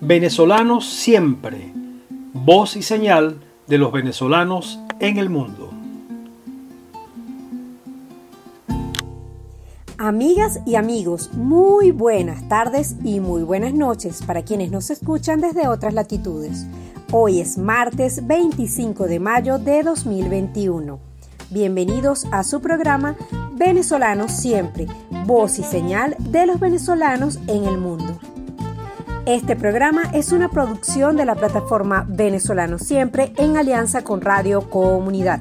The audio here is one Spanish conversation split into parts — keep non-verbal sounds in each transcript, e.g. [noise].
Venezolanos siempre, voz y señal de los venezolanos en el mundo. Amigas y amigos, muy buenas tardes y muy buenas noches para quienes nos escuchan desde otras latitudes. Hoy es martes 25 de mayo de 2021. Bienvenidos a su programa Venezolanos Siempre, voz y señal de los venezolanos en el mundo. Este programa es una producción de la plataforma Venezolanos Siempre en alianza con Radio Comunidad.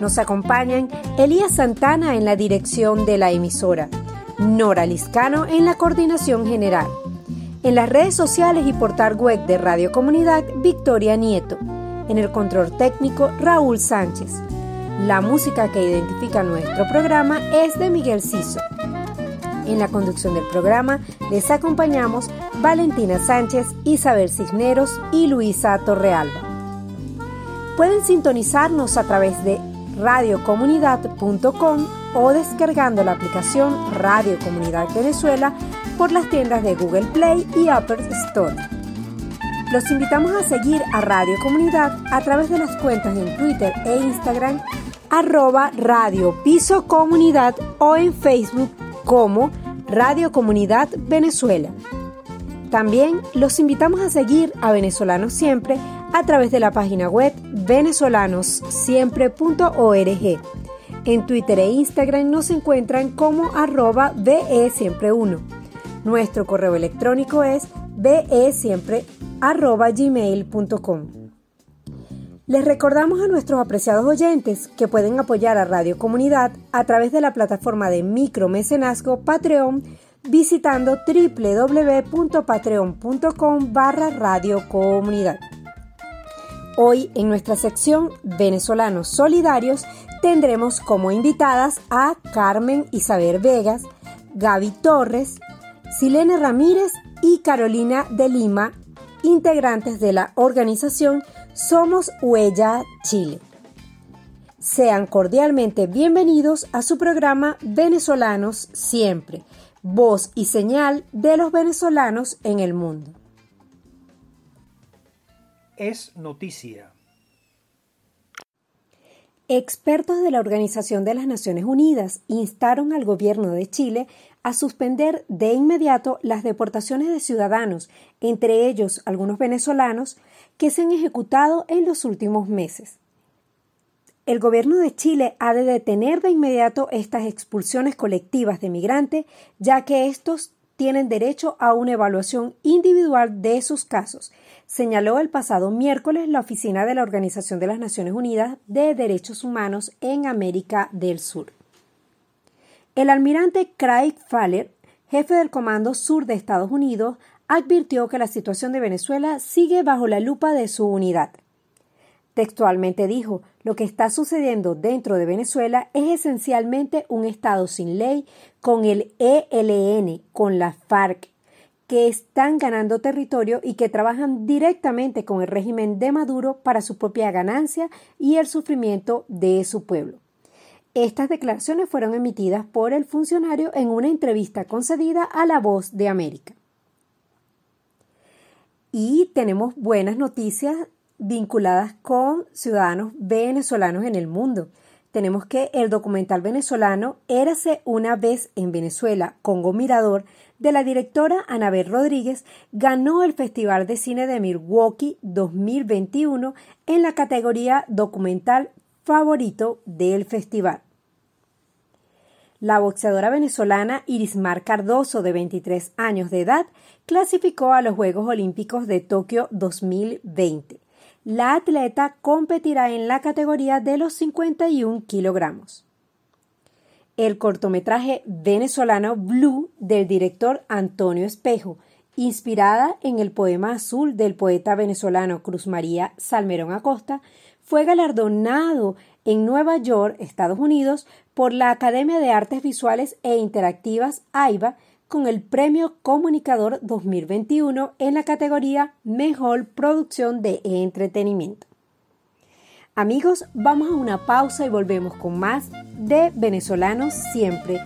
Nos acompañan Elías Santana en la dirección de la emisora, Nora Liscano en la coordinación general. En las redes sociales y portal web de Radio Comunidad, Victoria Nieto. En el control técnico, Raúl Sánchez. La música que identifica nuestro programa es de Miguel Ciso. En la conducción del programa les acompañamos Valentina Sánchez, Isabel Cisneros y Luisa Torrealba. Pueden sintonizarnos a través de radiocomunidad.com o descargando la aplicación Radio Comunidad Venezuela por las tiendas de Google Play y Apple Store. Los invitamos a seguir a Radio Comunidad a través de las cuentas en Twitter e Instagram arroba Radio Piso Comunidad o en Facebook como Radio Comunidad Venezuela. También los invitamos a seguir a Venezolanos Siempre a través de la página web venezolanossiempre.org. En Twitter e Instagram nos encuentran como arroba BE1. Nuestro correo electrónico es besiempre.gmail.com. Les recordamos a nuestros apreciados oyentes que pueden apoyar a Radio Comunidad a través de la plataforma de micromecenazgo Patreon visitando www.patreon.com barra Radio Comunidad. Hoy en nuestra sección Venezolanos Solidarios tendremos como invitadas a Carmen Isabel Vegas, Gaby Torres, Silene Ramírez y Carolina de Lima, integrantes de la organización somos Huella Chile. Sean cordialmente bienvenidos a su programa Venezolanos Siempre, voz y señal de los venezolanos en el mundo. Es noticia. Expertos de la Organización de las Naciones Unidas instaron al gobierno de Chile a suspender de inmediato las deportaciones de ciudadanos, entre ellos algunos venezolanos, que se han ejecutado en los últimos meses. El gobierno de Chile ha de detener de inmediato estas expulsiones colectivas de migrantes, ya que estos tienen derecho a una evaluación individual de sus casos, señaló el pasado miércoles la oficina de la Organización de las Naciones Unidas de Derechos Humanos en América del Sur. El almirante Craig Faller, jefe del Comando Sur de Estados Unidos, advirtió que la situación de Venezuela sigue bajo la lupa de su unidad. Textualmente dijo, lo que está sucediendo dentro de Venezuela es esencialmente un Estado sin ley con el ELN, con la FARC, que están ganando territorio y que trabajan directamente con el régimen de Maduro para su propia ganancia y el sufrimiento de su pueblo. Estas declaraciones fueron emitidas por el funcionario en una entrevista concedida a La Voz de América. Y tenemos buenas noticias vinculadas con ciudadanos venezolanos en el mundo. Tenemos que el documental venezolano Érase una vez en Venezuela, Congo Mirador, de la directora Anabel Rodríguez, ganó el Festival de Cine de Milwaukee 2021 en la categoría documental favorito del festival. La boxeadora venezolana Irismar Cardoso, de 23 años de edad, clasificó a los Juegos Olímpicos de Tokio 2020. La atleta competirá en la categoría de los 51 kilogramos. El cortometraje venezolano Blue del director Antonio Espejo, inspirada en el poema azul del poeta venezolano Cruz María Salmerón Acosta, fue galardonado en Nueva York, Estados Unidos, por la Academia de Artes Visuales e Interactivas AIBA con el Premio Comunicador 2021 en la categoría Mejor Producción de Entretenimiento. Amigos, vamos a una pausa y volvemos con más de Venezolanos Siempre,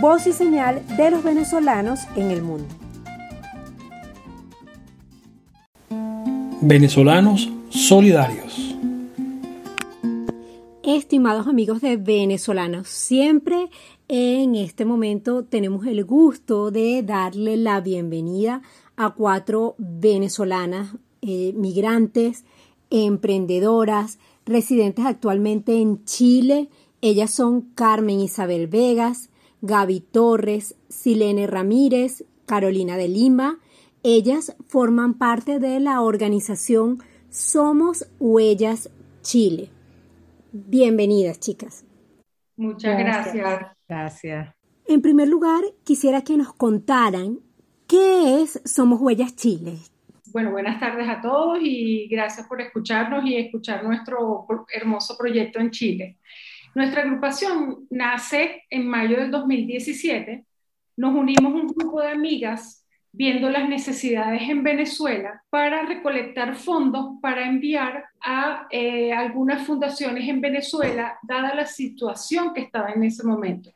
voz y señal de los venezolanos en el mundo. Venezolanos Solidarios. Estimados amigos de venezolanos, siempre en este momento tenemos el gusto de darle la bienvenida a cuatro venezolanas eh, migrantes, emprendedoras, residentes actualmente en Chile. Ellas son Carmen Isabel Vegas, Gaby Torres, Silene Ramírez, Carolina de Lima. Ellas forman parte de la organización Somos Huellas Chile. Bienvenidas, chicas. Muchas gracias. Gracias. En primer lugar, quisiera que nos contaran qué es Somos Huellas Chile. Bueno, buenas tardes a todos y gracias por escucharnos y escuchar nuestro hermoso proyecto en Chile. Nuestra agrupación nace en mayo del 2017. Nos unimos un grupo de amigas viendo las necesidades en Venezuela para recolectar fondos para enviar a eh, algunas fundaciones en Venezuela, dada la situación que estaba en ese momento.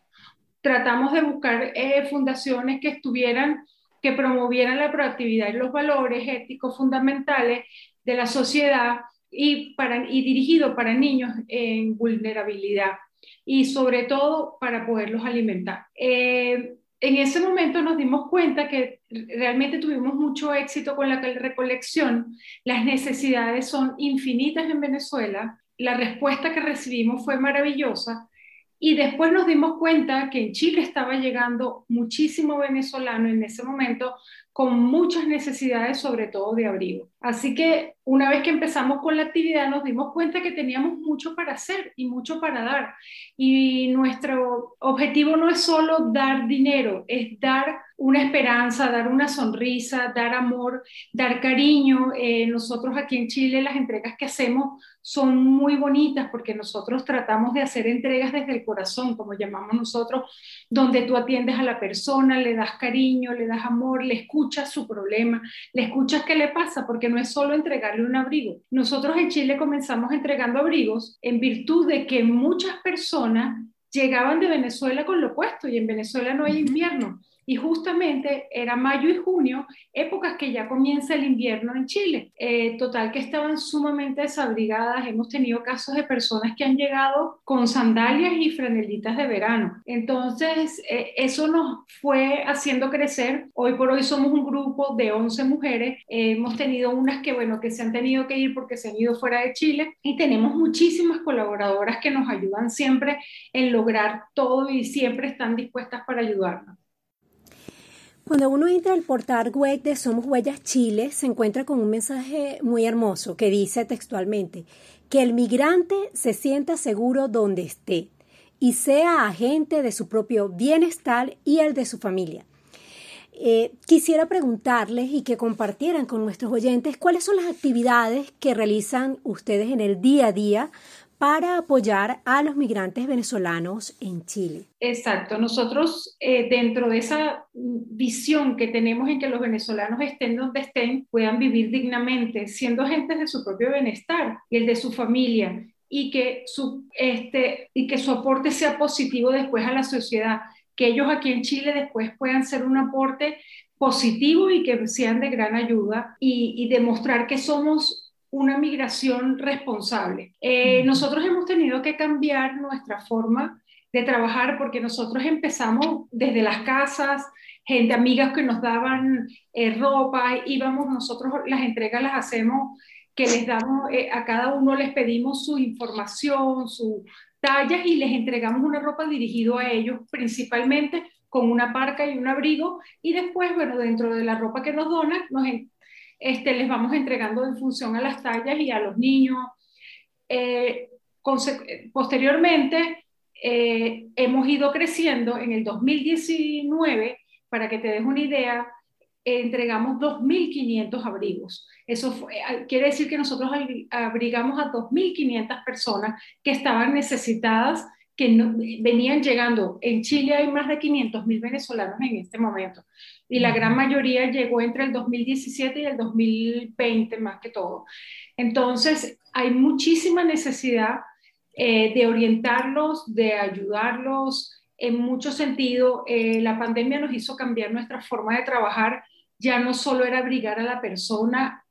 Tratamos de buscar eh, fundaciones que estuvieran, que promovieran la proactividad y los valores éticos fundamentales de la sociedad y, para, y dirigido para niños en vulnerabilidad y sobre todo para poderlos alimentar. Eh, en ese momento nos dimos cuenta que realmente tuvimos mucho éxito con la recolección. Las necesidades son infinitas en Venezuela. La respuesta que recibimos fue maravillosa. Y después nos dimos cuenta que en Chile estaba llegando muchísimo venezolano en ese momento con muchas necesidades, sobre todo de abrigo. Así que una vez que empezamos con la actividad nos dimos cuenta que teníamos mucho para hacer y mucho para dar. Y nuestro objetivo no es solo dar dinero, es dar una esperanza, dar una sonrisa, dar amor, dar cariño. Eh, nosotros aquí en Chile las entregas que hacemos son muy bonitas porque nosotros tratamos de hacer entregas desde el corazón, como llamamos nosotros, donde tú atiendes a la persona, le das cariño, le das amor, le escuchas su problema, le escuchas qué le pasa, porque no es solo entregarle un abrigo. Nosotros en Chile comenzamos entregando abrigos en virtud de que muchas personas llegaban de Venezuela con lo puesto y en Venezuela no hay invierno y justamente era mayo y junio, épocas que ya comienza el invierno en Chile. Eh, total que estaban sumamente desabrigadas, hemos tenido casos de personas que han llegado con sandalias y franelitas de verano. Entonces, eh, eso nos fue haciendo crecer. Hoy por hoy somos un grupo de 11 mujeres, hemos tenido unas que, bueno, que se han tenido que ir porque se han ido fuera de Chile y tenemos muchísimas colaboradoras que nos ayudan siempre en lograr todo y siempre están dispuestas para ayudarnos. Cuando uno entra al portal web de Somos Huellas Chile, se encuentra con un mensaje muy hermoso que dice textualmente que el migrante se sienta seguro donde esté y sea agente de su propio bienestar y el de su familia. Eh, quisiera preguntarles y que compartieran con nuestros oyentes cuáles son las actividades que realizan ustedes en el día a día para apoyar a los migrantes venezolanos en Chile. Exacto, nosotros eh, dentro de esa visión que tenemos en que los venezolanos estén donde estén, puedan vivir dignamente, siendo agentes de su propio bienestar y el de su familia, y que su, este, y que su aporte sea positivo después a la sociedad, que ellos aquí en Chile después puedan ser un aporte positivo y que sean de gran ayuda y, y demostrar que somos una migración responsable. Eh, nosotros hemos tenido que cambiar nuestra forma de trabajar porque nosotros empezamos desde las casas, gente, amigas que nos daban eh, ropa, íbamos, nosotros las entregas las hacemos, que les damos, eh, a cada uno les pedimos su información, su tallas y les entregamos una ropa dirigido a ellos principalmente con una parca y un abrigo y después, bueno, dentro de la ropa que nos donan, nos, este, les vamos entregando en función a las tallas y a los niños. Eh, posteriormente, eh, hemos ido creciendo. En el 2019, para que te des una idea, entregamos 2.500 abrigos. Eso eh, quiere decir que nosotros abrigamos a 2.500 personas que estaban necesitadas que venían llegando. En Chile hay más de 500 mil venezolanos en este momento y la gran mayoría llegó entre el 2017 y el 2020 más que todo. Entonces, hay muchísima necesidad eh, de orientarlos, de ayudarlos. En mucho sentido, eh, la pandemia nos hizo cambiar nuestra forma de trabajar ya no solo era abrigar a la persona,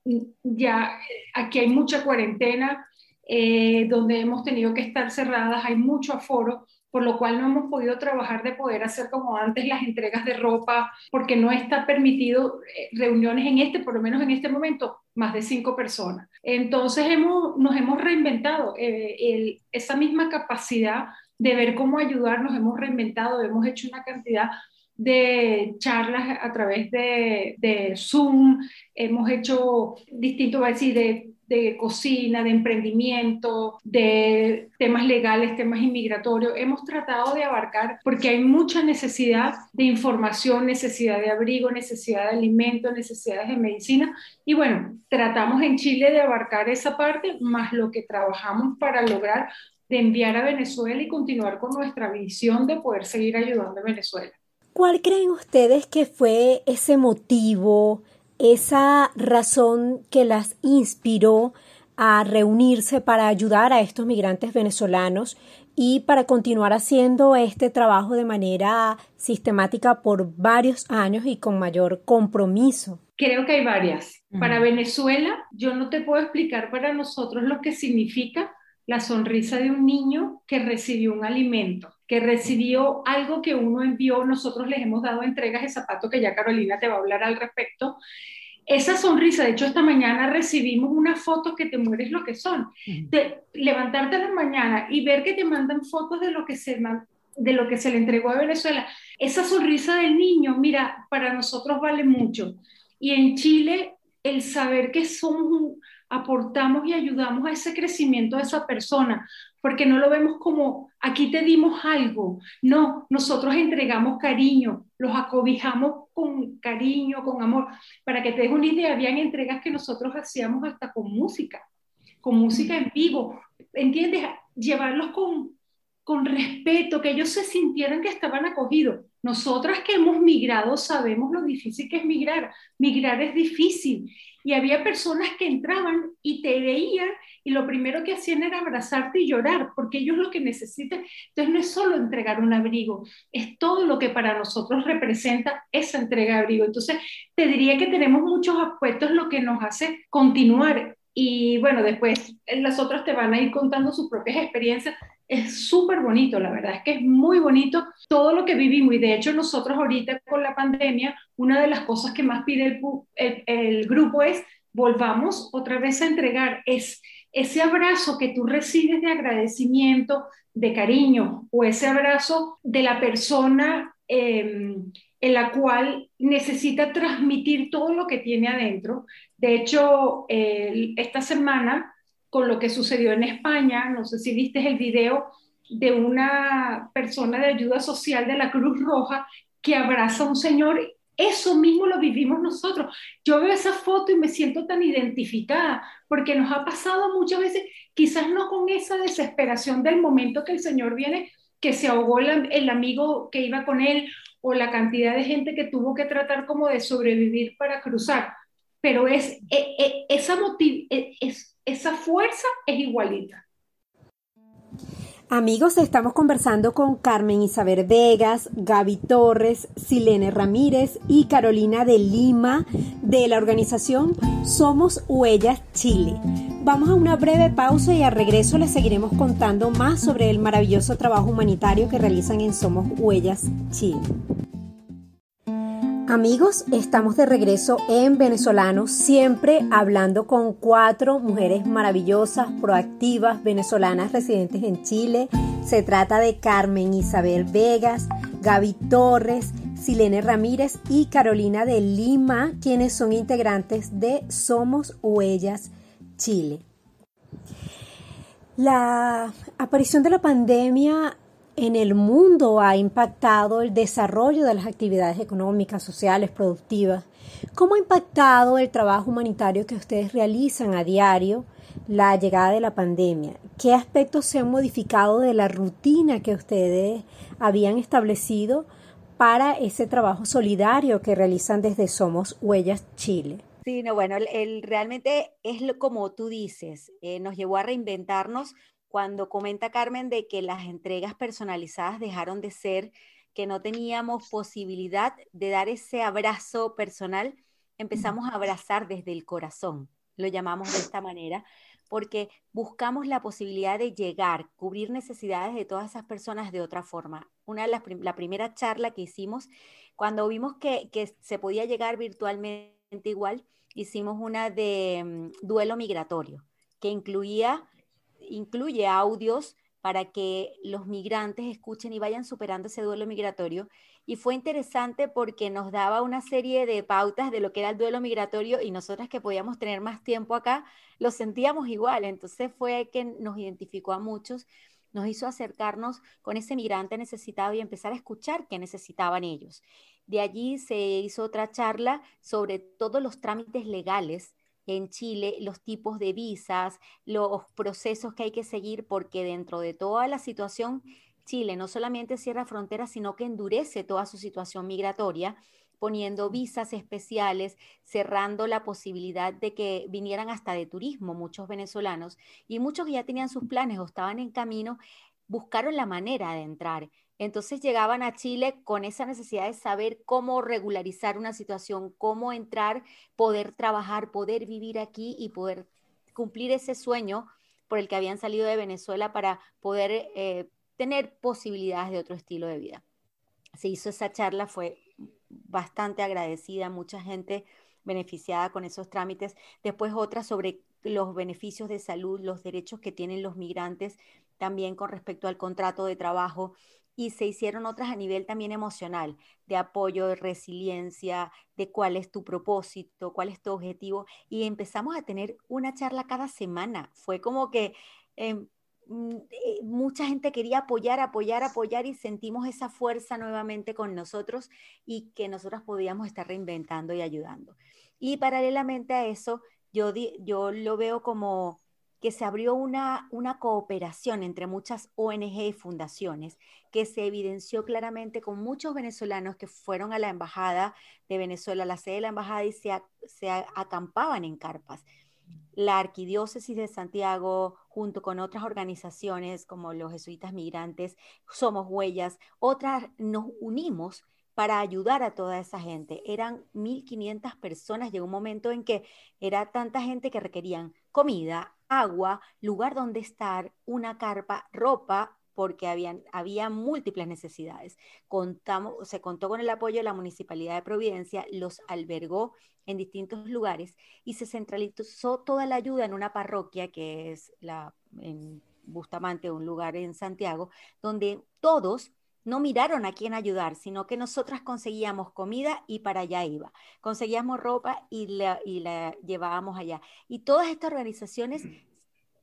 ya aquí hay mucha cuarentena, eh, donde hemos tenido que estar cerradas, hay mucho aforo, por lo cual no hemos podido trabajar de poder hacer como antes las entregas de ropa, porque no está permitido eh, reuniones en este, por lo menos en este momento, más de cinco personas. Entonces hemos, nos hemos reinventado eh, esa misma capacidad de ver cómo ayudar, nos hemos reinventado, hemos hecho una cantidad de charlas a través de, de Zoom, hemos hecho distintos, decir, de de cocina, de emprendimiento, de temas legales, temas inmigratorios. Hemos tratado de abarcar porque hay mucha necesidad de información, necesidad de abrigo, necesidad de alimentos, necesidades de medicina. Y bueno, tratamos en Chile de abarcar esa parte, más lo que trabajamos para lograr de enviar a Venezuela y continuar con nuestra visión de poder seguir ayudando a Venezuela. ¿Cuál creen ustedes que fue ese motivo, esa razón que las inspiró a reunirse para ayudar a estos migrantes venezolanos y para continuar haciendo este trabajo de manera sistemática por varios años y con mayor compromiso? Creo que hay varias. Para Venezuela, yo no te puedo explicar para nosotros lo que significa la sonrisa de un niño que recibió un alimento, que recibió algo que uno envió, nosotros les hemos dado entregas de zapatos que ya Carolina te va a hablar al respecto. Esa sonrisa, de hecho esta mañana recibimos unas fotos que te mueres lo que son. De levantarte a la mañana y ver que te mandan fotos de lo que se de lo que se le entregó a Venezuela. Esa sonrisa del niño, mira, para nosotros vale mucho. Y en Chile, el saber que somos un, aportamos y ayudamos a ese crecimiento de esa persona, porque no lo vemos como aquí te dimos algo, no, nosotros entregamos cariño, los acobijamos con cariño, con amor. Para que te des una idea, habían entregas que nosotros hacíamos hasta con música, con música en vivo, ¿entiendes? Llevarlos con, con respeto, que ellos se sintieran que estaban acogidos. Nosotras que hemos migrado sabemos lo difícil que es migrar. Migrar es difícil y había personas que entraban y te veían y lo primero que hacían era abrazarte y llorar, porque ellos lo que necesitan, entonces no es solo entregar un abrigo, es todo lo que para nosotros representa esa entrega de abrigo. Entonces, te diría que tenemos muchos aspectos lo que nos hace continuar y bueno, después las otras te van a ir contando sus propias experiencias. Es súper bonito, la verdad es que es muy bonito todo lo que vivimos y de hecho nosotros ahorita con la pandemia, una de las cosas que más pide el, grupo es volvamos otra vez a entregar, es ese abrazo que tú recibes de agradecimiento, de cariño o ese abrazo de la persona. Eh, en la cual necesita transmitir todo lo que tiene adentro. De hecho, esta semana, con lo que sucedió en España, no sé si viste el video de una persona de ayuda social de la Cruz Roja que abraza a un señor, eso mismo lo vivimos nosotros. Yo veo esa foto y me siento tan identificada, porque nos ha pasado muchas veces, quizás no con esa desesperación del momento que el Señor viene, que se ahogó el amigo que iba con él o la cantidad de gente que tuvo que tratar como de sobrevivir para cruzar, pero es, e, e, esa, e, es, esa fuerza es igualita. Amigos, estamos conversando con Carmen Isabel Vegas, Gaby Torres, Silene Ramírez y Carolina de Lima de la organización Somos Huellas Chile. Vamos a una breve pausa y al regreso les seguiremos contando más sobre el maravilloso trabajo humanitario que realizan en Somos Huellas Chile. Amigos, estamos de regreso en Venezolano, siempre hablando con cuatro mujeres maravillosas, proactivas, venezolanas residentes en Chile. Se trata de Carmen Isabel Vegas, Gaby Torres, Silene Ramírez y Carolina de Lima, quienes son integrantes de Somos Huellas Chile. La aparición de la pandemia en el mundo ha impactado el desarrollo de las actividades económicas, sociales, productivas? ¿Cómo ha impactado el trabajo humanitario que ustedes realizan a diario la llegada de la pandemia? ¿Qué aspectos se han modificado de la rutina que ustedes habían establecido para ese trabajo solidario que realizan desde Somos Huellas Chile? Sí, no, bueno, el, realmente es como tú dices, eh, nos llevó a reinventarnos cuando comenta Carmen de que las entregas personalizadas dejaron de ser, que no teníamos posibilidad de dar ese abrazo personal empezamos a abrazar desde el corazón, lo llamamos de esta manera, porque buscamos la posibilidad de llegar, cubrir necesidades de todas esas personas de otra forma. Una de las la primera charla que hicimos, cuando vimos que, que se podía llegar virtualmente igual, hicimos una de mm, duelo migratorio, que incluía, incluye audios para que los migrantes escuchen y vayan superando ese duelo migratorio. Y fue interesante porque nos daba una serie de pautas de lo que era el duelo migratorio y nosotras que podíamos tener más tiempo acá, lo sentíamos igual. Entonces fue que nos identificó a muchos, nos hizo acercarnos con ese migrante necesitado y empezar a escuchar qué necesitaban ellos. De allí se hizo otra charla sobre todos los trámites legales en Chile, los tipos de visas, los procesos que hay que seguir, porque dentro de toda la situación, Chile no solamente cierra fronteras, sino que endurece toda su situación migratoria poniendo visas especiales, cerrando la posibilidad de que vinieran hasta de turismo muchos venezolanos y muchos que ya tenían sus planes o estaban en camino, buscaron la manera de entrar. Entonces llegaban a Chile con esa necesidad de saber cómo regularizar una situación, cómo entrar, poder trabajar, poder vivir aquí y poder cumplir ese sueño por el que habían salido de Venezuela para poder eh, tener posibilidades de otro estilo de vida. Se hizo esa charla, fue bastante agradecida, mucha gente beneficiada con esos trámites. Después otra sobre los beneficios de salud, los derechos que tienen los migrantes, también con respecto al contrato de trabajo y se hicieron otras a nivel también emocional, de apoyo, de resiliencia, de cuál es tu propósito, cuál es tu objetivo. Y empezamos a tener una charla cada semana. Fue como que em, mm, eh, mucha gente quería apoyar, apoyar, apoyar y sentimos esa fuerza nuevamente con nosotros y que nosotros podíamos estar reinventando y ayudando. Y paralelamente a eso, yo, yo lo veo como que se abrió una, una cooperación entre muchas ONG y fundaciones que se evidenció claramente con muchos venezolanos que fueron a la embajada de Venezuela, a la sede de la embajada y se, se acampaban en carpas. La Arquidiócesis de Santiago, junto con otras organizaciones como los jesuitas migrantes, Somos Huellas, otras nos unimos para ayudar a toda esa gente. Eran 1.500 personas. Llegó un momento en que era tanta gente que requerían comida, agua, lugar donde estar, una carpa, ropa, porque habían, había múltiples necesidades. Contamos, se contó con el apoyo de la Municipalidad de Providencia, los albergó en distintos lugares y se centralizó toda la ayuda en una parroquia que es la en Bustamante, un lugar en Santiago, donde todos no miraron a quién ayudar, sino que nosotras conseguíamos comida y para allá iba. Conseguíamos ropa y la, y la llevábamos allá. Y todas estas organizaciones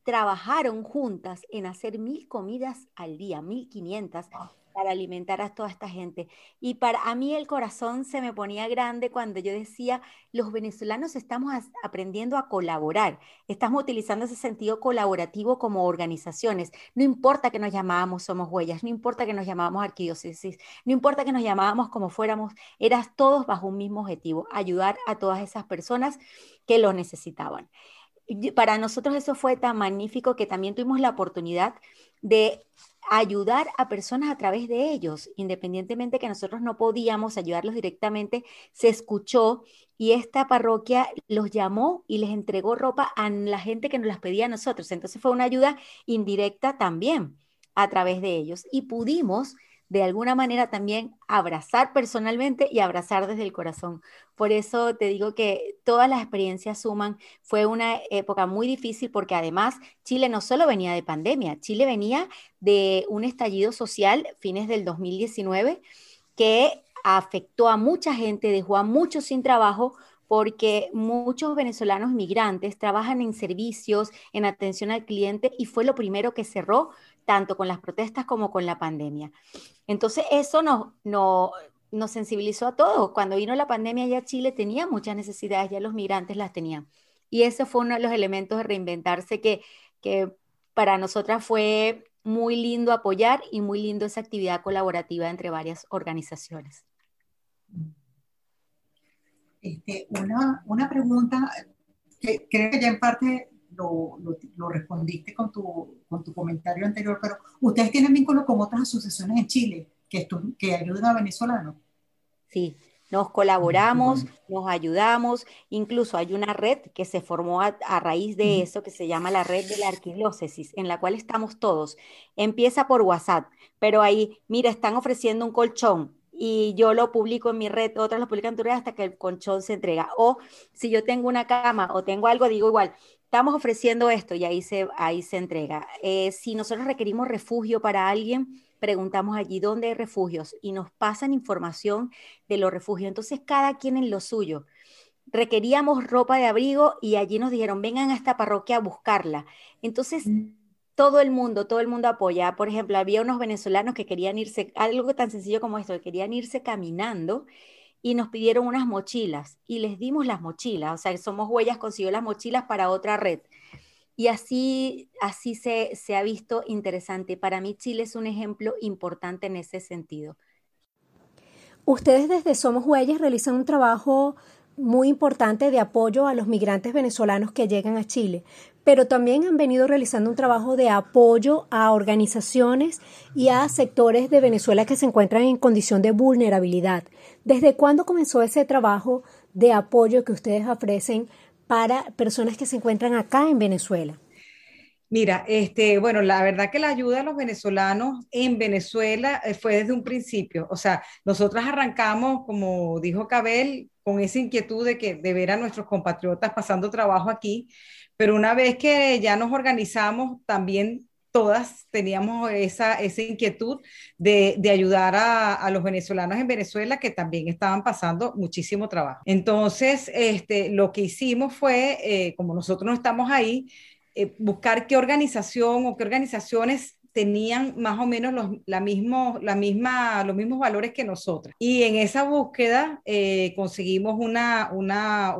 trabajaron juntas en hacer mil comidas al día, mil quinientas, para alimentar a toda esta gente. Y para a mí el corazón se me ponía grande cuando yo decía, los venezolanos estamos aprendiendo a colaborar, estamos utilizando ese sentido colaborativo como organizaciones. No importa que nos llamábamos Somos Huellas, no importa que nos llamábamos Arquidiócesis, no importa que nos llamábamos como fuéramos, eras todos bajo un mismo objetivo, ayudar a todas esas personas que lo necesitaban. Para nosotros eso fue tan magnífico que también tuvimos la oportunidad de ayudar a personas a través de ellos, independientemente que nosotros no podíamos ayudarlos directamente, se escuchó y esta parroquia los llamó y les entregó ropa a la gente que nos las pedía a nosotros. Entonces fue una ayuda indirecta también a través de ellos y pudimos de alguna manera también abrazar personalmente y abrazar desde el corazón. Por eso te digo que todas las experiencias suman. Fue una época muy difícil porque además Chile no solo venía de pandemia, Chile venía de un estallido social fines del 2019 que afectó a mucha gente, dejó a muchos sin trabajo porque muchos venezolanos migrantes trabajan en servicios, en atención al cliente y fue lo primero que cerró tanto con las protestas como con la pandemia. Entonces, eso nos, nos sensibilizó a todos. Cuando vino la pandemia ya Chile tenía muchas necesidades, ya los migrantes las tenían. Y ese fue uno de los elementos de reinventarse que, que para nosotras fue muy lindo apoyar y muy lindo esa actividad colaborativa entre varias organizaciones. Este, una, una pregunta que creo que ya en parte lo, lo, respondiste con tu, con tu comentario anterior, pero ustedes tienen vínculo con otras asociaciones en Chile que, que ayudan a venezolanos. Sí, Nos colaboramos, nos ayudamos, incluso hay una red que se formó a, raíz de eso que se llama la red de la arquidiócesis, en la cual estamos todos. Empieza por WhatsApp, pero ahí, mira, están ofreciendo un colchón, y yo lo publico en mi red, otras lo publican en tu red hasta que el colchón se entrega. O si yo tengo una cama o tengo algo, digo igual, estamos ofreciendo esto y ahí se, ahí se entrega. Eh, si nosotros requerimos refugio para alguien, preguntamos allí dónde hay refugios y nos pasan información de los refugios. Entonces, cada quien en lo suyo. Requeríamos ropa de abrigo y allí nos dijeron, vengan a esta parroquia a buscarla. Entonces, mm. todo el mundo, todo el mundo apoya. Por ejemplo, había unos venezolanos que querían irse, algo tan sencillo como esto, que querían irse caminando y nos pidieron unas mochilas y les dimos las mochilas. O sea, Somos Huellas consiguió las mochilas para otra red. Y así, así se, se ha visto interesante. Para mí Chile es un ejemplo importante en ese sentido. Ustedes desde Somos Huellas realizan un trabajo muy importante de apoyo a los migrantes venezolanos que llegan a Chile, pero también han venido realizando un trabajo de apoyo a organizaciones y a sectores de Venezuela que se encuentran en condición de vulnerabilidad. ¿Desde cuándo comenzó ese trabajo de apoyo que ustedes ofrecen para personas que se encuentran acá en Venezuela? Mira, este, bueno, la verdad que la ayuda a los venezolanos en Venezuela eh, fue desde un principio. O sea, nosotras arrancamos, como dijo Cabel, con esa inquietud de que de ver a nuestros compatriotas pasando trabajo aquí, pero una vez que ya nos organizamos, también todas teníamos esa, esa inquietud de, de ayudar a, los venezolanos en Venezuela que también estaban pasando muchísimo trabajo. Entonces, este, lo que hicimos fue, eh, como nosotros no estamos ahí, eh, buscar qué organización o qué organizaciones tenían más o menos los, la mismo, la misma, los mismos valores que nosotras. Y en esa búsqueda eh, conseguimos una, una,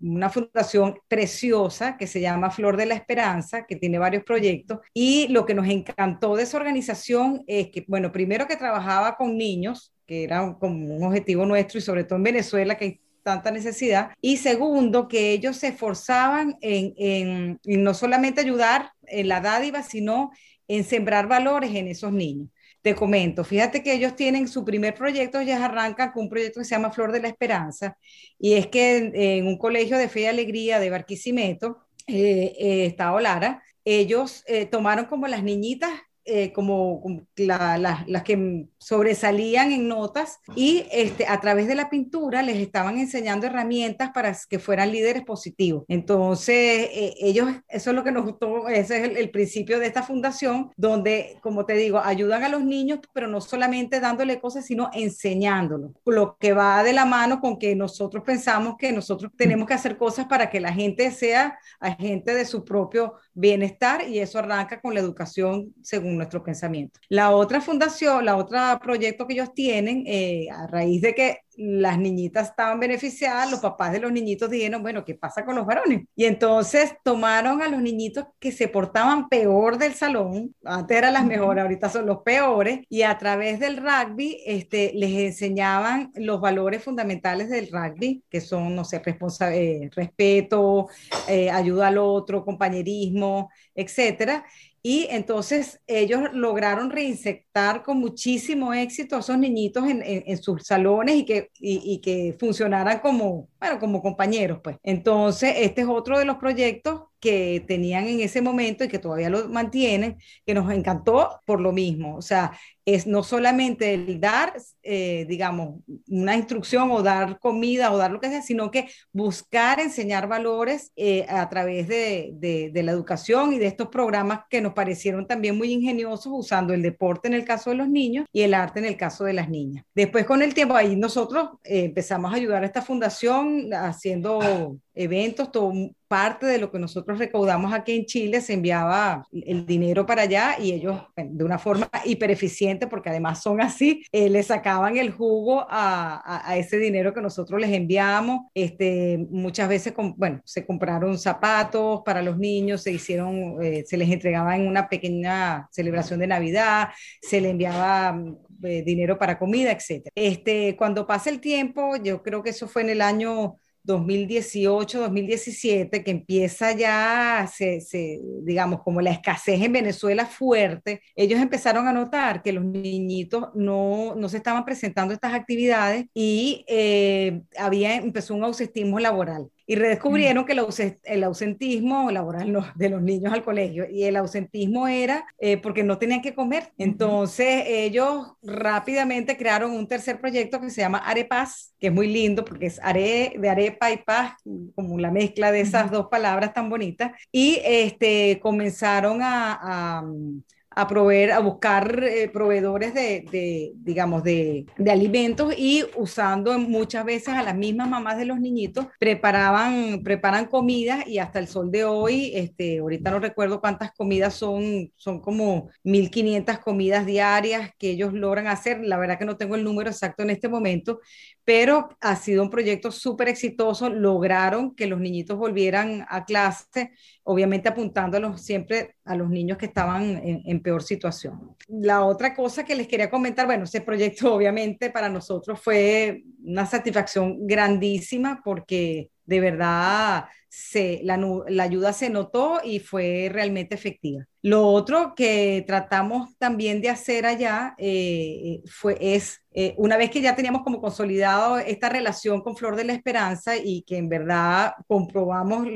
una fundación preciosa que se llama Flor de la Esperanza, que tiene varios proyectos. Y lo que nos encantó de esa organización es que, bueno, primero que trabajaba con niños, que era como un objetivo nuestro y sobre todo en Venezuela, que tanta necesidad. Y segundo, que ellos se esforzaban en, en, en no solamente ayudar en la dádiva, sino en sembrar valores en esos niños. Te comento, fíjate que ellos tienen su primer proyecto, ya arrancan con un proyecto que se llama Flor de la Esperanza, y es que en, un colegio de fe y alegría de Barquisimeto, eh, eh, Estado Lara, ellos eh, tomaron como las niñitas eh, como, las que sobresalían en notas y este, a través de la pintura les estaban enseñando herramientas para que fueran líderes positivos. Entonces, eh, ellos, eso es lo que nos gustó, ese es el, principio de esta fundación, donde, como te digo, ayudan a los niños, pero no solamente dándole cosas, sino enseñándolos, lo que va de la mano con que nosotros pensamos que nosotros tenemos que hacer cosas para que la gente sea agente de su propio bienestar y eso arranca con la educación según nuestro pensamiento. La otra fundación, la otra proyecto que ellos tienen, eh, a raíz de que las niñitas estaban beneficiadas, los papás de los niñitos dijeron, bueno, ¿qué pasa con los varones? Y entonces tomaron a los niñitos que se portaban peor del salón, antes eran las mejores, ahorita son los peores, y a través del rugby este, les enseñaban los valores fundamentales del rugby, que son, no sé, eh, respeto, eh, ayuda al otro, compañerismo, etcétera. Y entonces ellos lograron reinsectar con muchísimo éxito a esos niñitos en, en, sus salones y que, y, y que funcionaran como, bueno, como compañeros, pues. Entonces, este es otro de los proyectos que tenían en ese momento y que todavía lo mantienen, que nos encantó por lo mismo. O sea, es no solamente el dar, eh, digamos, una instrucción o dar comida o dar lo que sea, sino que buscar enseñar valores eh, a través de, de, de, la educación y de estos programas que nos parecieron también muy ingeniosos, usando el deporte en el caso de los niños y el arte en el caso de las niñas. Después, con el tiempo, ahí nosotros eh, empezamos a ayudar a esta fundación haciendo eventos, todo, parte de lo que nosotros recaudamos aquí en Chile se enviaba el dinero para allá y ellos de una forma hiper eficiente, porque además son así, eh, le sacaban el jugo a, a, ese dinero que nosotros les enviamos. Este, muchas veces, bueno, se compraron zapatos para los niños, se hicieron, eh, se les entregaba en una pequeña celebración de Navidad, se le enviaba eh, dinero para comida, etc. Este, cuando pasa el tiempo, yo creo que eso fue en el año 2018, 2017, que empieza ya, se, digamos, como la escasez en Venezuela fuerte, ellos empezaron a notar que los niñitos no, no se estaban presentando estas actividades y eh, había, empezó un ausentismo laboral y redescubrieron que el ausentismo laboral no, de los niños al colegio y el ausentismo era eh, porque no tenían que comer. Entonces ellos rápidamente crearon un tercer proyecto que se llama Arepas, que es muy lindo porque es are, de arepa y paz, como la mezcla de esas dos palabras tan bonitas, y este, comenzaron a a proveer, a buscar eh, proveedores de, digamos, de, alimentos y usando muchas veces a las mismas mamás de los niñitos, preparaban, preparan comidas y hasta el sol de hoy, este, ahorita no recuerdo cuántas comidas son, son como 1500 comidas diarias que ellos logran hacer, la verdad que no tengo el número exacto en este momento, pero ha sido un proyecto súper exitoso, lograron que los niñitos volvieran a clase, obviamente apuntándolos siempre a los niños que estaban en, peor situación. La otra cosa que les quería comentar, bueno, ese proyecto [laughs] obviamente para nosotros fue una satisfacción grandísima porque de verdad se, la, la ayuda se notó y fue realmente efectiva. Lo otro que tratamos también de hacer allá eh, fue, es, eh, una vez que ya teníamos como consolidado esta relación con Flor de la Esperanza y que en verdad comprobamos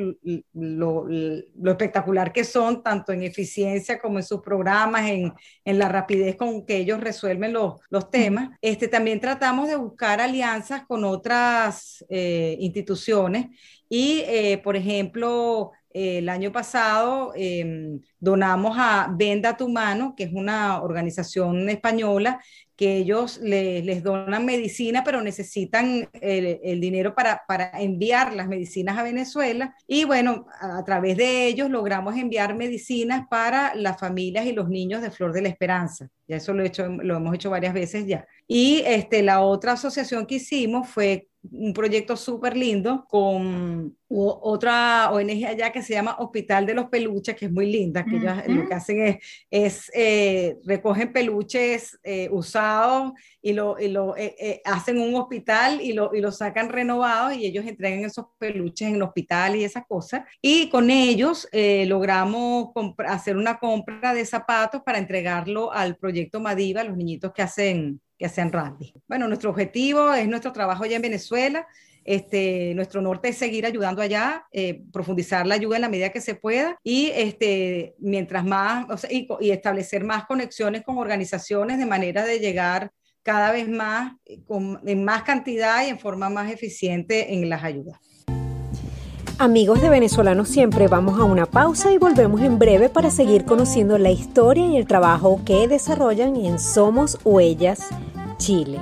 lo, lo espectacular que son, tanto en eficiencia como en sus programas, en, en la rapidez con que ellos resuelven los, los temas, este, también tratamos de buscar alianzas con otras eh, instituciones y, por ejemplo, el año pasado em, donamos a Venda tu Mano, que es una organización española que ellos les donan medicina, pero necesitan el, dinero para, para, enviar las medicinas a Venezuela. Y bueno, a, través de ellos logramos enviar medicinas para las familias y los niños de Flor de la Esperanza. Ya eso lo hemos hecho varias veces ya. Y este, la otra asociación que hicimos fue un proyecto súper lindo con otra ONG allá que se llama Hospital de los Peluches, que es muy linda, que ellos lo que hacen es, es eh, recogen peluches eh, usados y lo, y lo eh, hacen un hospital y lo, y lo sacan renovados y ellos entregan esos peluches en el hospital y esas cosas. Y con ellos logramos hacer una compra de zapatos para entregarlo al proyecto Madiva, los niñitos que hacen que hacen rugby. Bueno, nuestro objetivo es nuestro trabajo allá en Venezuela. Este, nuestro norte es seguir ayudando allá, eh, profundizar la ayuda en la medida que se pueda y este, mientras más, y, establecer más conexiones con organizaciones de manera de llegar cada vez más, eh, con, en más cantidad y en forma más eficiente en las ayudas. Amigos de Venezolanos Siempre, vamos a una pausa y volvemos en breve para seguir conociendo la historia y el trabajo que desarrollan en Somos Huellas, Chile.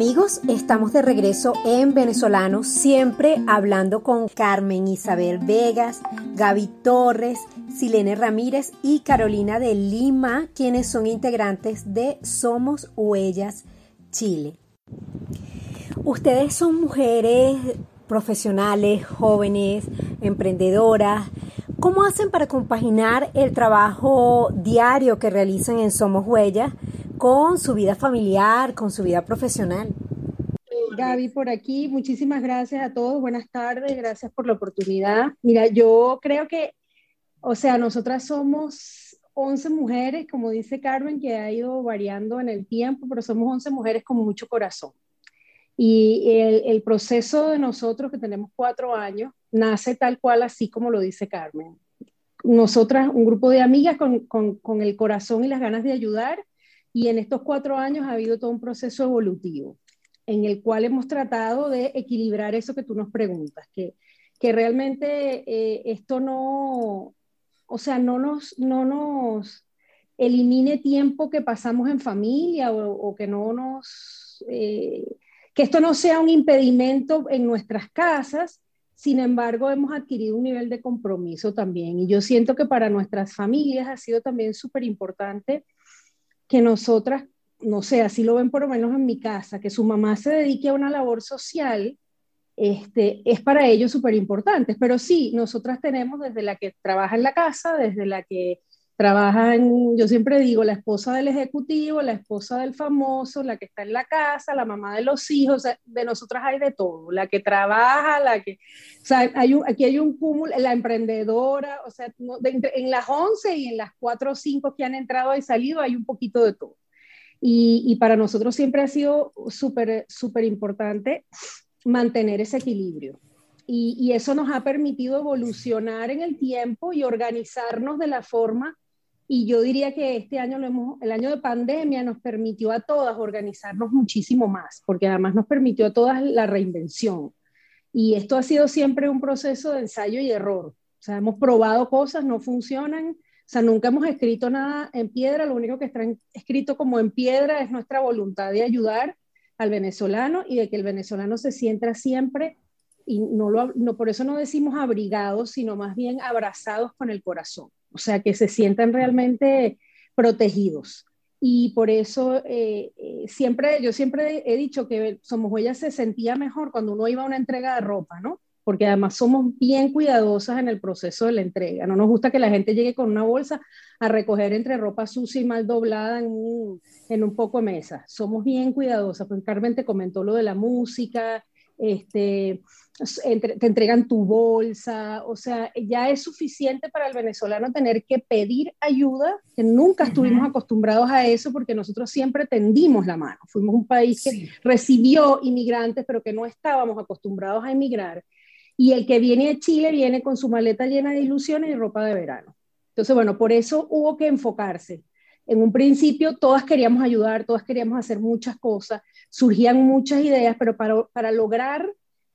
Amigos, estamos de regreso en Venezolanos, siempre hablando con Carmen Isabel Vegas, Gaby Torres, Silene Ramírez y Carolina de Lima, quienes son integrantes de Somos Huellas Chile. Ustedes son mujeres profesionales, jóvenes, emprendedoras. ¿Cómo hacen para compaginar el trabajo diario que realizan en Somos Huellas con su vida familiar, con su vida profesional. Gaby, por aquí, muchísimas gracias a todos, buenas tardes, gracias por la oportunidad. Mira, yo creo que, o sea, nosotras somos 11 mujeres, como dice Carmen, que ha ido variando en el tiempo, pero somos 11 mujeres con mucho corazón. Y el, proceso de nosotros, que tenemos cuatro años, nace tal cual así como lo dice Carmen. Nosotras, un grupo de amigas con, con el corazón y las ganas de ayudar, y en estos cuatro años ha habido todo un proceso evolutivo en el cual hemos tratado de equilibrar eso que tú nos preguntas, que, que realmente eh, esto no, o sea, no nos, no nos elimine tiempo que pasamos en familia o, que no nos, eh, que esto no sea un impedimento en nuestras casas, sin embargo, hemos adquirido un nivel de compromiso también. Y yo siento que para nuestras familias ha sido también súper importante que nosotras, no sé, así lo ven por lo menos en mi casa, que su mamá se dedique a una labor social este, es para ellos súper importante. Pero sí, nosotras tenemos desde la que trabaja en la casa, desde la que trabaja en, yo siempre digo, la esposa del ejecutivo, la esposa del famoso, la que está en la casa, la mamá de los hijos, de nosotras hay de todo, la que trabaja, la que, o sea, hay aquí hay un cúmulo, la emprendedora, o sea, en las 11 y en las 4 o 5 que han entrado y salido hay un poquito de todo. Y, y para nosotros siempre ha sido súper, súper importante mantener ese equilibrio. Y, y, eso nos ha permitido evolucionar en el tiempo y organizarnos de la forma y yo diría que este año, el año de pandemia nos permitió a todas organizarnos muchísimo más, porque además nos permitió a todas la reinvención. Y esto ha sido siempre un proceso de ensayo y error. O sea, hemos probado cosas, no funcionan. O sea, nunca hemos escrito nada en piedra. Lo único que está escrito como en piedra es nuestra voluntad de ayudar al venezolano y de que el venezolano se sienta siempre, y no por eso no decimos abrigados, sino más bien abrazados con el corazón o sea, que se sientan realmente protegidos. Y por eso eh, eh, siempre, yo siempre he dicho que Somos Huellas se sentía mejor cuando uno iba a una entrega de ropa, ¿no? Porque además somos bien cuidadosas en el proceso de la entrega. No nos gusta que la gente llegue con una bolsa a recoger entre ropa sucia y mal doblada en un, en un poco de mesa. Somos bien cuidadosas. Pues Carmen te comentó lo de la música, este, te entregan tu bolsa, o sea, ya es suficiente para el venezolano tener que pedir ayuda, que nunca estuvimos acostumbrados a eso porque nosotros siempre tendimos la mano. Fuimos un país que recibió inmigrantes, pero que no estábamos acostumbrados a emigrar. Y el que viene a Chile viene con su maleta llena de ilusiones y ropa de verano. Entonces, bueno, por eso hubo que enfocarse. En un principio todas queríamos ayudar, todas queríamos hacer muchas cosas, surgían muchas ideas, pero para, para lograr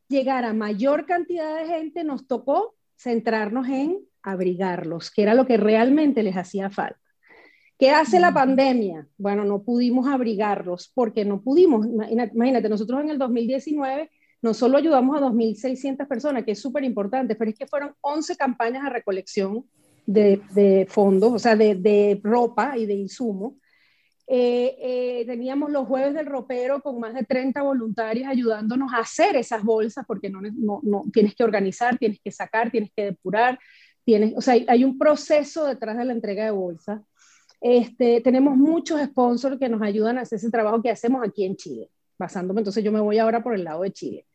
llegar a mayor cantidad de gente, nos tocó centrarnos en abrigarlos, que era lo que realmente les hacía falta. ¿Qué hace la pandemia? Bueno, no pudimos abrigarlos porque no pudimos. Imagínate, nosotros en el 2019 no solo ayudamos a 2.600 personas, que es súper importante, pero es que fueron 11 campañas de recolección de, fondos, o sea, de, de ropa y de insumo, eh, eh, teníamos los jueves del ropero con más de 30 voluntarios ayudándonos a hacer esas bolsas, porque no, no, tienes que organizar, tienes que sacar, tienes que depurar, tienes, o sea, hay, un proceso detrás de la entrega de bolsas. Este, tenemos muchos sponsors que nos ayudan a hacer ese trabajo que hacemos aquí en Chile, basándome, entonces yo me voy ahora por el lado de Chile.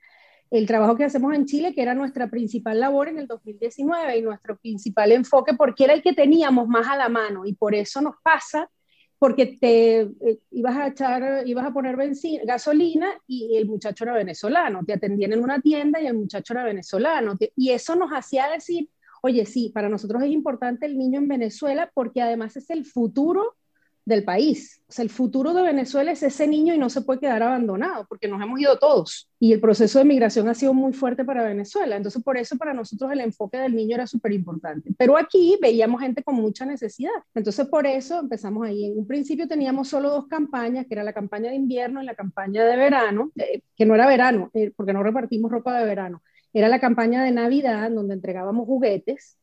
El trabajo que hacemos en Chile, que era nuestra principal labor en el 2019 y nuestro principal enfoque, porque era el que teníamos más a la mano y por eso nos pasa porque te eh, ibas a echar, ibas a poner benzina, gasolina y el muchacho era venezolano, te atendían en una tienda y el muchacho era venezolano, y eso nos hacía decir, oye, sí, para nosotros es importante el niño en Venezuela porque además es el futuro del país. O sea, el futuro de Venezuela es ese niño y no se puede quedar abandonado porque nos hemos ido todos. Y el proceso de migración ha sido muy fuerte para Venezuela. Entonces, por eso para nosotros el enfoque del niño era súper importante. Pero aquí veíamos gente con mucha necesidad. Entonces, por eso empezamos ahí. En un principio teníamos solo dos campañas, que era la campaña de invierno y la campaña de verano, eh, que no era verano, eh, porque no repartimos ropa de verano. Era la campaña de Navidad, donde entregábamos juguetes.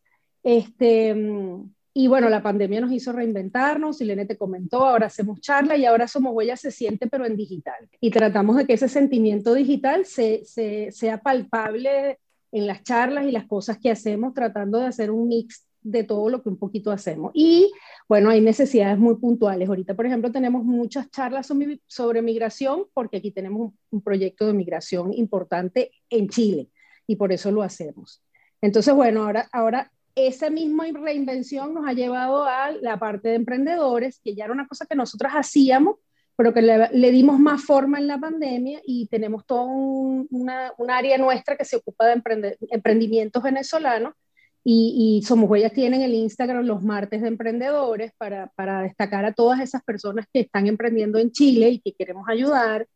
Este, mm, y bueno, la pandemia nos hizo reinventarnos, Silene te comentó, ahora hacemos charla y ahora Somos Huellas se siente, pero en digital. Y tratamos de que ese sentimiento digital se, se, sea palpable en las charlas y las cosas que hacemos, tratando de hacer un mix de todo lo que un poquito hacemos. Y bueno, hay necesidades muy puntuales. Ahorita, por ejemplo, tenemos muchas charlas sobre, migración, porque aquí tenemos un, un proyecto de migración importante en Chile y por eso lo hacemos. Entonces, bueno, ahora, ahora esa misma reinvención nos ha llevado a la parte de emprendedores, que ya era una cosa que nosotros hacíamos, pero que le, dimos más forma en la pandemia y tenemos todo un, una, área nuestra que se ocupa de emprendimientos venezolanos. Y, y, Somos Huellas tienen el Instagram los martes de emprendedores para, destacar a todas esas personas que están emprendiendo en Chile y que queremos ayudar.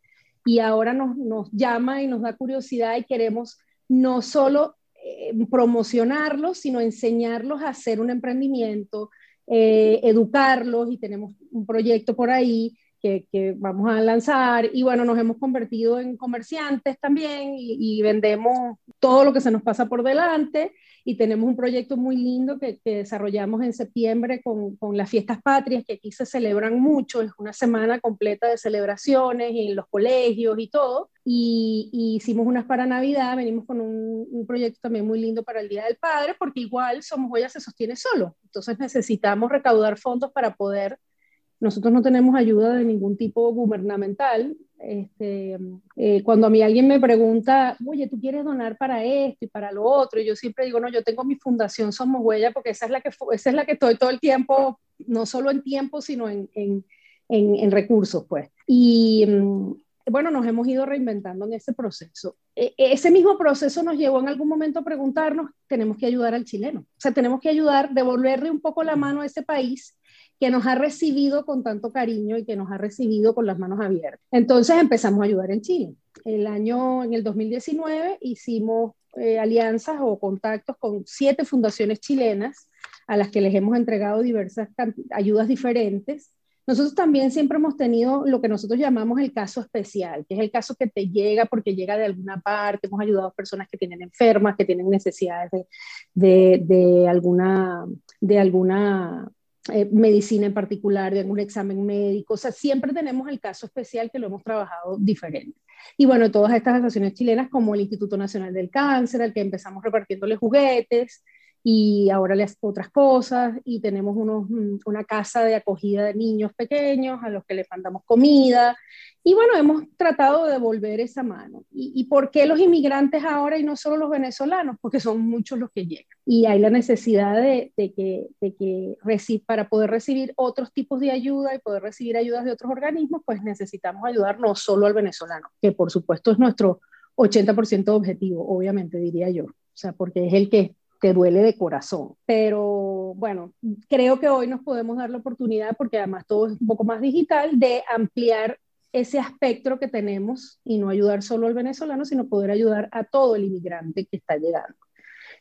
Y ahora nos llama y nos da curiosidad y queremos no solo eh, promocionarlos, sino enseñarlos a hacer un emprendimiento, eh, educarlos y tenemos un proyecto por ahí que, que, vamos a lanzar. Y bueno, nos hemos convertido en comerciantes también y, y, vendemos todo lo que se nos pasa por delante. Y tenemos un proyecto muy lindo que, que desarrollamos en septiembre con, con, las fiestas patrias, que aquí se celebran mucho. Es una semana completa de celebraciones en los colegios y todo. Y, y hicimos unas para Navidad, venimos con un, un, proyecto también muy lindo para el Día del Padre, porque igual Somos Huellas se sostiene solo. Entonces necesitamos recaudar fondos para poder nosotros no tenemos ayuda de ningún tipo gubernamental. Este, eh, cuando a mí alguien me pregunta, oye, ¿tú quieres donar para esto y para lo otro? Y yo siempre digo, no, yo tengo mi fundación Somos Huella porque esa es la que, esa es la que estoy todo el tiempo, no solo en tiempo, sino en, en, en, en recursos, pues. Y mm, bueno, nos hemos ido reinventando en ese proceso. E, ese mismo proceso nos llevó en algún momento a preguntarnos, tenemos que ayudar al chileno, o sea, tenemos que ayudar, devolverle un poco la mano a ese país que nos ha recibido con tanto cariño y que nos ha recibido con las manos abiertas. Entonces empezamos a ayudar en Chile. El año, en el 2019, hicimos eh, alianzas o contactos con siete fundaciones chilenas a las que les hemos entregado diversas ayudas diferentes. Nosotros también siempre hemos tenido lo que nosotros llamamos el caso especial, que es el caso que te llega porque llega de alguna parte. Hemos ayudado a personas que tienen enfermas, que tienen necesidades de, de, de alguna, de alguna eh, medicina en particular, de algún examen médico, o sea, siempre tenemos el caso especial que lo hemos trabajado diferente. Y bueno, todas estas asociaciones chilenas como el Instituto Nacional del Cáncer, al que empezamos repartiéndole juguetes, y ahora les otras cosas y tenemos unos, mm, una casa de acogida de niños pequeños a los que les mandamos comida y bueno, hemos tratado de devolver esa mano. ¿Y, ¿Y, por qué los inmigrantes ahora y no solo los venezolanos? Porque son muchos los que llegan y hay la necesidad de, de que, de que para poder recibir otros tipos de ayuda y poder recibir ayudas de otros organismos, pues necesitamos ayudar no solo al venezolano, que por supuesto es nuestro 80% objetivo, obviamente diría yo. O sea, porque es el que te duele de corazón. Pero bueno, creo que hoy nos podemos dar la oportunidad, porque además todo es un poco más digital, de ampliar ese aspecto que tenemos y no ayudar solo al venezolano, sino poder ayudar a todo el inmigrante que está llegando.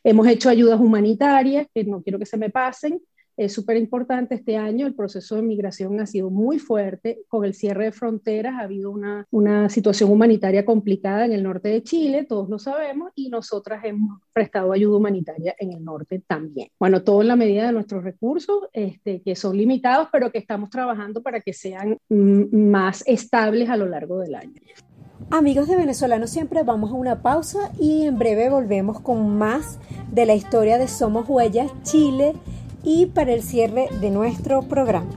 Hemos hecho ayudas humanitarias, que no quiero que se me pasen, es súper importante este año. El proceso de migración ha sido muy fuerte. Con el cierre de fronteras ha habido una, una situación humanitaria complicada en el norte de Chile, todos lo sabemos, y nosotras hemos prestado ayuda humanitaria en el norte también. Bueno, todo en la medida de nuestros recursos, este, que son limitados, pero que estamos trabajando para que sean más estables a lo largo del año. Amigos de Venezolanos, siempre vamos a una pausa y en breve volvemos con más de la historia de Somos Huellas Chile y para el cierre de nuestro programa.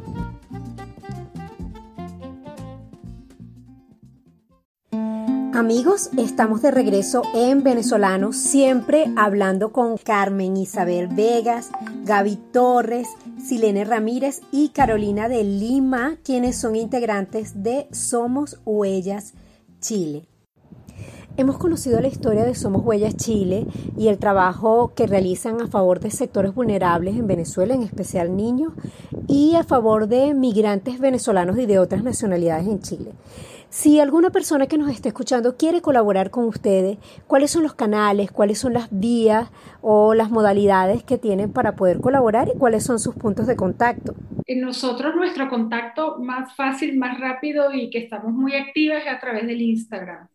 Amigos, estamos de regreso en Venezolano, siempre hablando con Carmen Isabel Vegas, Gaby Torres, Silene Ramírez y Carolina de Lima, quienes son integrantes de Somos Huellas Chile. Hemos conocido la historia de Somos Huellas Chile y el trabajo que realizan a favor de sectores vulnerables en Venezuela, en especial niños, y a favor de migrantes venezolanos y de otras nacionalidades en Chile. Si alguna persona que nos esté escuchando quiere colaborar con ustedes, ¿cuáles son los canales, cuáles son las vías o las modalidades que tienen para poder colaborar y cuáles son sus puntos de contacto? Nosotros nuestro contacto más fácil, más rápido y que estamos muy activas es a través del Instagram.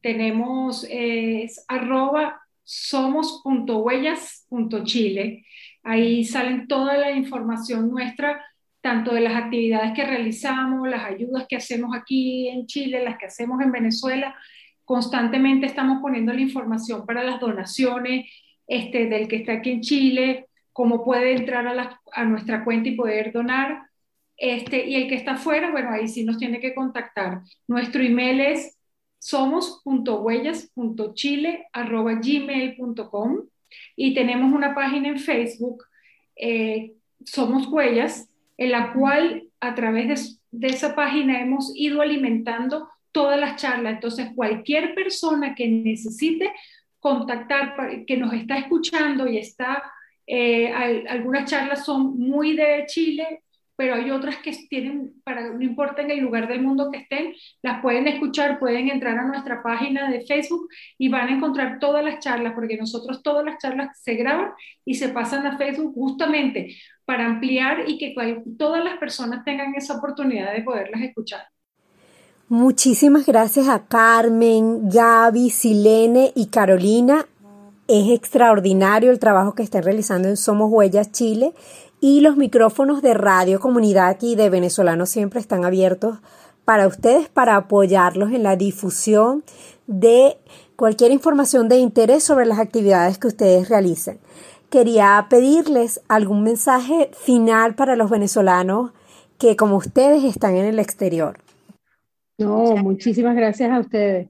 Tenemos es arroba somos.huellas.chile. Ahí salen toda la información nuestra, tanto de las actividades que realizamos, las ayudas que hacemos aquí en Chile, las que hacemos en Venezuela. Constantemente estamos poniendo la información para las donaciones este, del que está aquí en Chile, cómo puede entrar a, la, a nuestra cuenta y poder donar. Este, y el que está afuera, bueno, ahí sí nos tiene que contactar. Nuestro email es somos.huellas.chile.gmail.com y tenemos una página en Facebook, eh, Somos Huellas, en la cual a través de, esa página hemos ido alimentando todas las charlas. Entonces, cualquier persona que necesite contactar, que nos está escuchando y está, eh, algunas charlas son muy de Chile, pero hay otras que tienen, para, no importa en el lugar del mundo que estén, las pueden escuchar, pueden entrar a nuestra página de Facebook y van a encontrar todas las charlas, porque nosotros todas las charlas se graban y se pasan a Facebook justamente para ampliar y que todas las personas tengan esa oportunidad de poderlas escuchar. Muchísimas gracias a Carmen, Gaby, Silene y Carolina. Es extraordinario el trabajo que están realizando en Somos Huellas Chile y los micrófonos de Radio Comunidad y de Venezolanos siempre están abiertos para ustedes para apoyarlos en la difusión de cualquier información de interés sobre las actividades que ustedes realicen. Quería pedirles algún mensaje final para los venezolanos que como ustedes están en el exterior. No, muchísimas gracias a ustedes.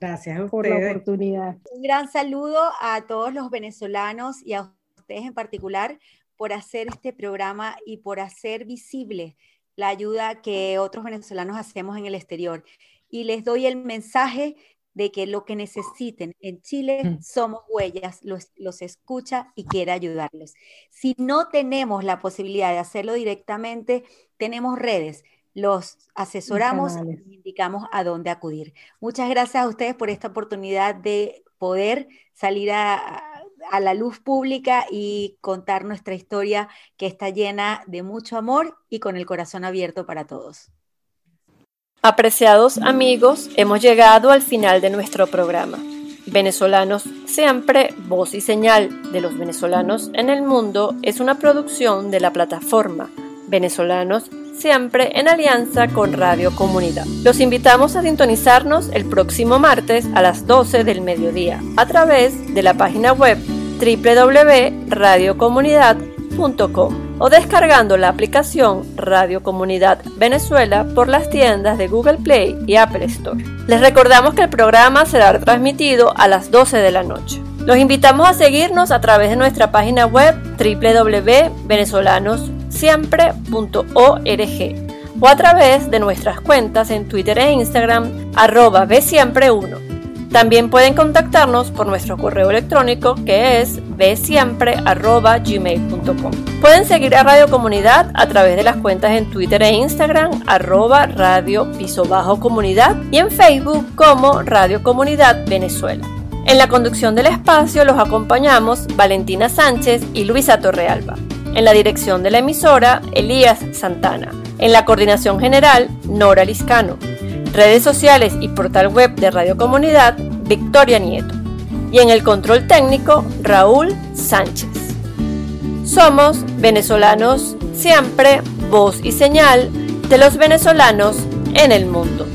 Gracias por la oportunidad. Un gran saludo a todos los venezolanos y a ustedes en particular por hacer este programa y por hacer visible la ayuda que otros venezolanos hacemos en el exterior. Y les doy el mensaje de que lo que necesiten en Chile mm. somos huellas, los, los escucha y quiere ayudarlos. Si no tenemos la posibilidad de hacerlo directamente, tenemos redes, los asesoramos y indicamos a dónde acudir. Muchas gracias a ustedes por esta oportunidad de poder salir a, a la luz pública y contar nuestra historia que está llena de mucho amor y con el corazón abierto para todos. Apreciados amigos, hemos llegado al final de nuestro programa. Venezolanos Siempre, voz y señal de los venezolanos en el mundo es una producción de la plataforma Venezolanos Siempre en alianza con Radio Comunidad. Los invitamos a sintonizarnos el próximo martes a las 12 del mediodía a través de la página web www.radiocomunidad.com o descargando la aplicación Radio Comunidad Venezuela por las tiendas de Google Play y Apple Store. Les recordamos que el programa será transmitido a las 12 de la noche. Los invitamos a seguirnos a través de nuestra página web www.venezolanossiempre.org o a través de nuestras cuentas en Twitter e Instagram arroba bsiempre1 también pueden contactarnos por nuestro correo electrónico que es bsiempre.gmail.com. Pueden seguir a Radio Comunidad a través de las cuentas en Twitter e Instagram arroba radio piso bajo comunidad y en Facebook como Radio Comunidad Venezuela. En la conducción del espacio los acompañamos Valentina Sánchez y Luisa Torrealba. En la dirección de la emisora, Elías Santana. En la coordinación general, Nora Liscano redes sociales y portal web de Radio Comunidad, Victoria Nieto. Y en el control técnico, Raúl Sánchez. Somos venezolanos siempre, voz y señal de los venezolanos en el mundo.